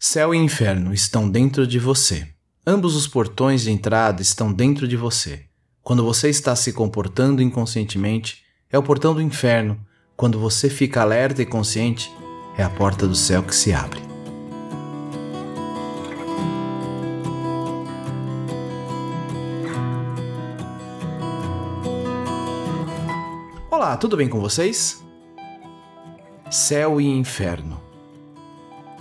Céu e inferno estão dentro de você. Ambos os portões de entrada estão dentro de você. Quando você está se comportando inconscientemente, é o portão do inferno. Quando você fica alerta e consciente, é a porta do céu que se abre. Olá, tudo bem com vocês? Céu e inferno.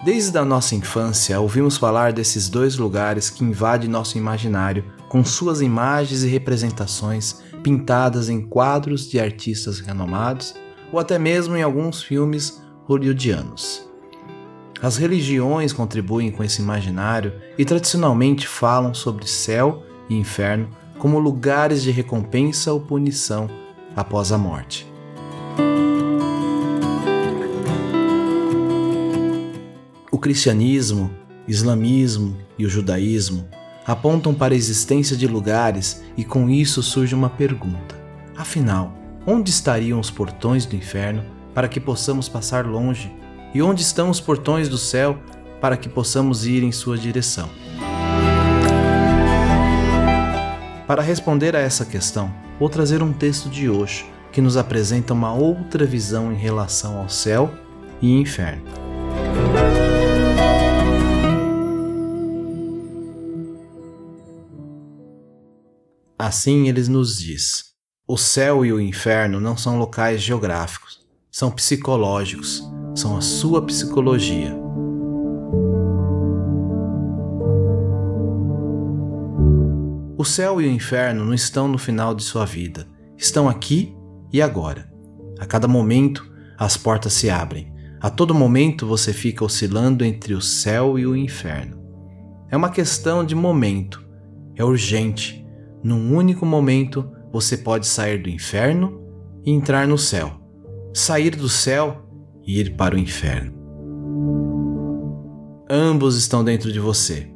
Desde a nossa infância, ouvimos falar desses dois lugares que invadem nosso imaginário com suas imagens e representações pintadas em quadros de artistas renomados ou até mesmo em alguns filmes hollywoodianos. As religiões contribuem com esse imaginário e tradicionalmente falam sobre céu e inferno como lugares de recompensa ou punição após a morte. O cristianismo, islamismo e o judaísmo apontam para a existência de lugares e com isso surge uma pergunta: afinal, onde estariam os portões do inferno para que possamos passar longe? E onde estão os portões do céu para que possamos ir em sua direção? Para responder a essa questão, vou trazer um texto de hoje que nos apresenta uma outra visão em relação ao céu e inferno. Assim ele nos diz: o céu e o inferno não são locais geográficos, são psicológicos, são a sua psicologia. O céu e o inferno não estão no final de sua vida, estão aqui e agora. A cada momento, as portas se abrem. A todo momento você fica oscilando entre o céu e o inferno. É uma questão de momento, é urgente num único momento, você pode sair do inferno e entrar no céu, sair do céu e ir para o inferno. Ambos estão dentro de você.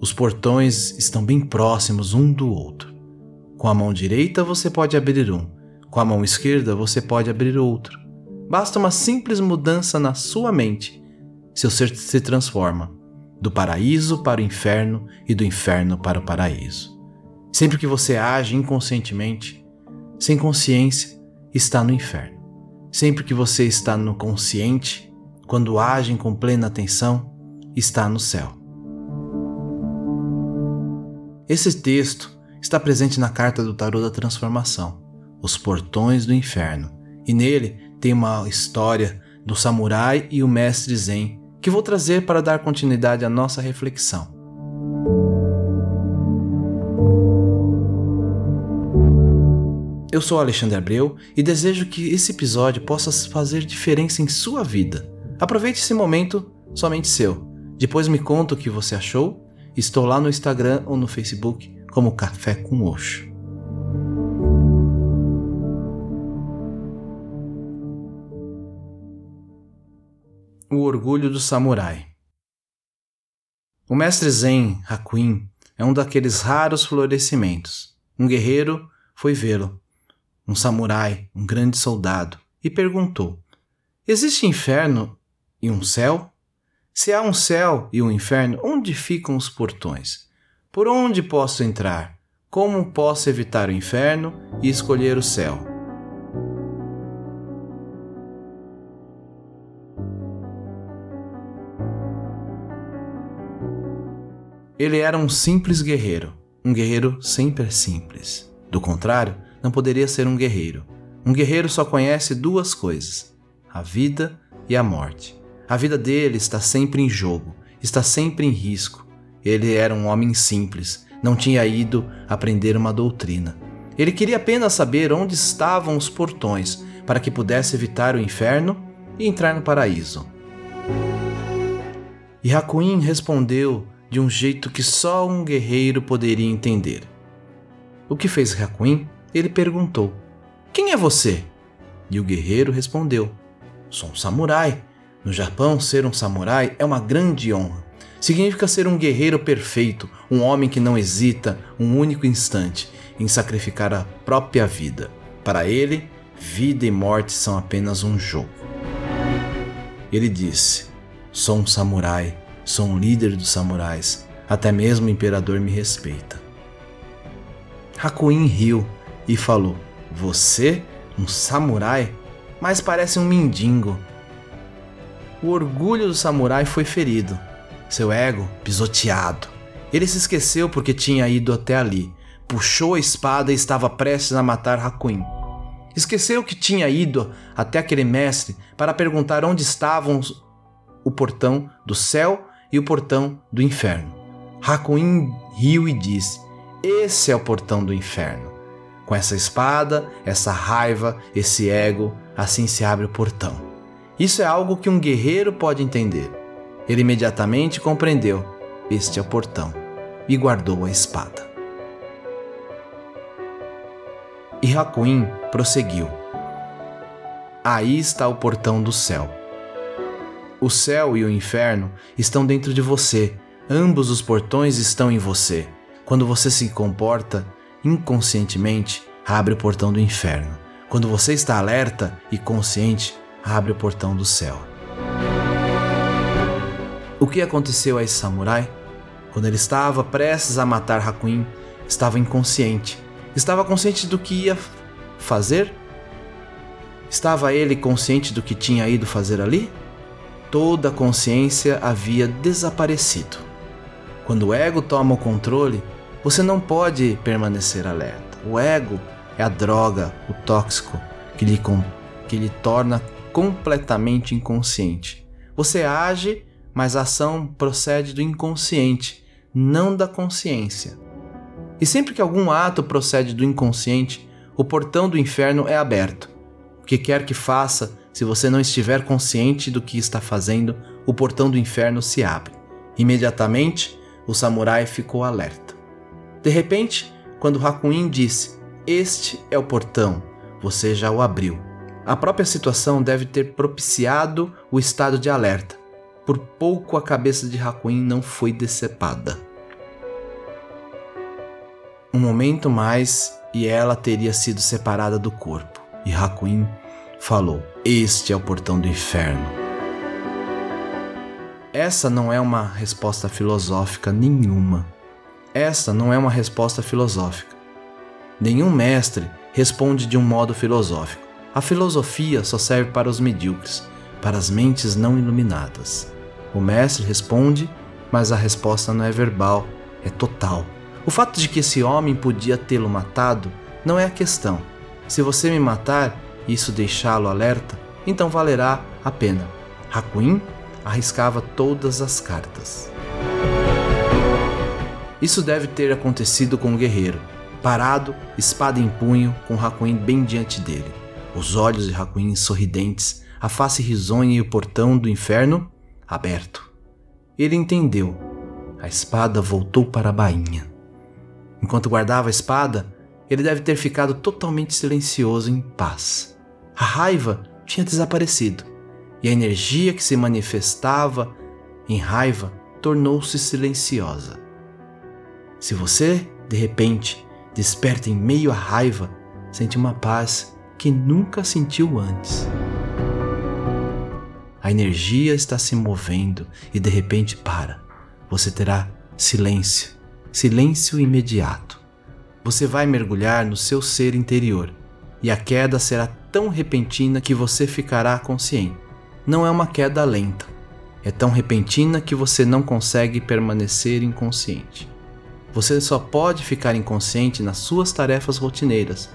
Os portões estão bem próximos um do outro. Com a mão direita você pode abrir um, com a mão esquerda você pode abrir outro. Basta uma simples mudança na sua mente. Seu ser se transforma do paraíso para o inferno e do inferno para o paraíso. Sempre que você age inconscientemente, sem consciência, está no inferno. Sempre que você está no consciente, quando age com plena atenção, está no céu. Esse texto está presente na carta do Tarô da Transformação, Os Portões do Inferno, e nele tem uma história do samurai e o mestre Zen que vou trazer para dar continuidade à nossa reflexão. Eu sou Alexandre Abreu e desejo que esse episódio possa fazer diferença em sua vida. Aproveite esse momento somente seu. Depois me conta o que você achou. Estou lá no Instagram ou no Facebook como Café com Oxo. O orgulho do samurai. O mestre Zen Hakuin é um daqueles raros florescimentos. Um guerreiro foi vê-lo um samurai, um grande soldado, e perguntou: Existe inferno e um céu? Se há um céu e um inferno, onde ficam os portões? Por onde posso entrar? Como posso evitar o inferno e escolher o céu? Ele era um simples guerreiro, um guerreiro sempre simples. Do contrário, não poderia ser um guerreiro. Um guerreiro só conhece duas coisas: a vida e a morte. A vida dele está sempre em jogo, está sempre em risco. Ele era um homem simples, não tinha ido aprender uma doutrina. Ele queria apenas saber onde estavam os portões para que pudesse evitar o inferno e entrar no paraíso. E Hakuin respondeu de um jeito que só um guerreiro poderia entender. O que fez Hakuin ele perguntou: Quem é você? E o guerreiro respondeu: Sou um samurai. No Japão, ser um samurai é uma grande honra. Significa ser um guerreiro perfeito, um homem que não hesita um único instante em sacrificar a própria vida. Para ele, vida e morte são apenas um jogo. Ele disse: Sou um samurai Sou um líder dos samurais. Até mesmo o imperador me respeita. Hakuin riu e falou: Você, um samurai? Mas parece um mendigo. O orgulho do samurai foi ferido, seu ego pisoteado. Ele se esqueceu porque tinha ido até ali, puxou a espada e estava prestes a matar Hakuin. Esqueceu que tinha ido até aquele mestre para perguntar onde estavam o portão do céu e o portão do inferno. Hakuin riu e disse: Esse é o portão do inferno. Com essa espada, essa raiva, esse ego, assim se abre o portão. Isso é algo que um guerreiro pode entender. Ele imediatamente compreendeu: este é o portão, e guardou a espada. E Hakuin prosseguiu: Aí está o portão do céu. O céu e o inferno estão dentro de você. Ambos os portões estão em você. Quando você se comporta inconscientemente, abre o portão do inferno. Quando você está alerta e consciente, abre o portão do céu. O que aconteceu a esse samurai? Quando ele estava prestes a matar Hakuin, estava inconsciente. Estava consciente do que ia fazer? Estava ele consciente do que tinha ido fazer ali? Toda a consciência havia desaparecido. Quando o ego toma o controle, você não pode permanecer alerta. O ego é a droga, o tóxico, que lhe, que lhe torna completamente inconsciente. Você age, mas a ação procede do inconsciente, não da consciência. E sempre que algum ato procede do inconsciente, o portão do inferno é aberto. O que quer que faça, se você não estiver consciente do que está fazendo, o portão do inferno se abre. Imediatamente, o samurai ficou alerta. De repente, quando Hakuin disse: Este é o portão, você já o abriu. A própria situação deve ter propiciado o estado de alerta. Por pouco a cabeça de Hakuin não foi decepada. Um momento mais e ela teria sido separada do corpo. E Hakuin falou: Este é o portão do inferno. Essa não é uma resposta filosófica nenhuma. Essa não é uma resposta filosófica. Nenhum mestre responde de um modo filosófico. A filosofia só serve para os medíocres, para as mentes não iluminadas. O mestre responde, mas a resposta não é verbal, é total. O fato de que esse homem podia tê-lo matado não é a questão. Se você me matar isso deixá-lo alerta, então valerá a pena. Hakuin arriscava todas as cartas. Isso deve ter acontecido com o guerreiro, parado, espada em punho, com Hakuin bem diante dele. Os olhos de Hakuin sorridentes, a face risonha e o portão do inferno aberto. Ele entendeu. A espada voltou para a bainha. Enquanto guardava a espada, ele deve ter ficado totalmente silencioso em paz. A raiva tinha desaparecido e a energia que se manifestava em raiva tornou-se silenciosa. Se você, de repente, desperta em meio à raiva, sente uma paz que nunca sentiu antes. A energia está se movendo e de repente para. Você terá silêncio, silêncio imediato. Você vai mergulhar no seu ser interior e a queda será tão repentina que você ficará consciente. Não é uma queda lenta, é tão repentina que você não consegue permanecer inconsciente. Você só pode ficar inconsciente nas suas tarefas rotineiras,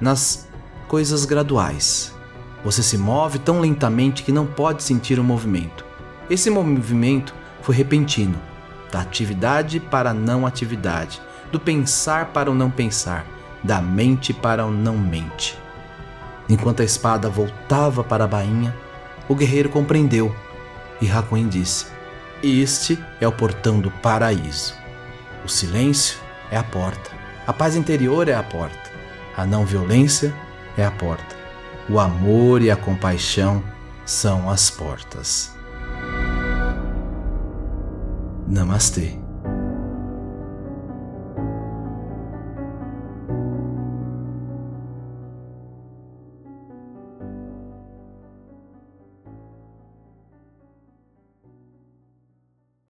nas coisas graduais. Você se move tão lentamente que não pode sentir o movimento. Esse movimento foi repentino, da atividade para a não atividade, do pensar para o não pensar, da mente para o não mente. Enquanto a espada voltava para a bainha, o guerreiro compreendeu e Hakuin disse: Este é o portão do paraíso. O silêncio é a porta, a paz interior é a porta, a não violência é a porta, o amor e a compaixão são as portas. Namastê.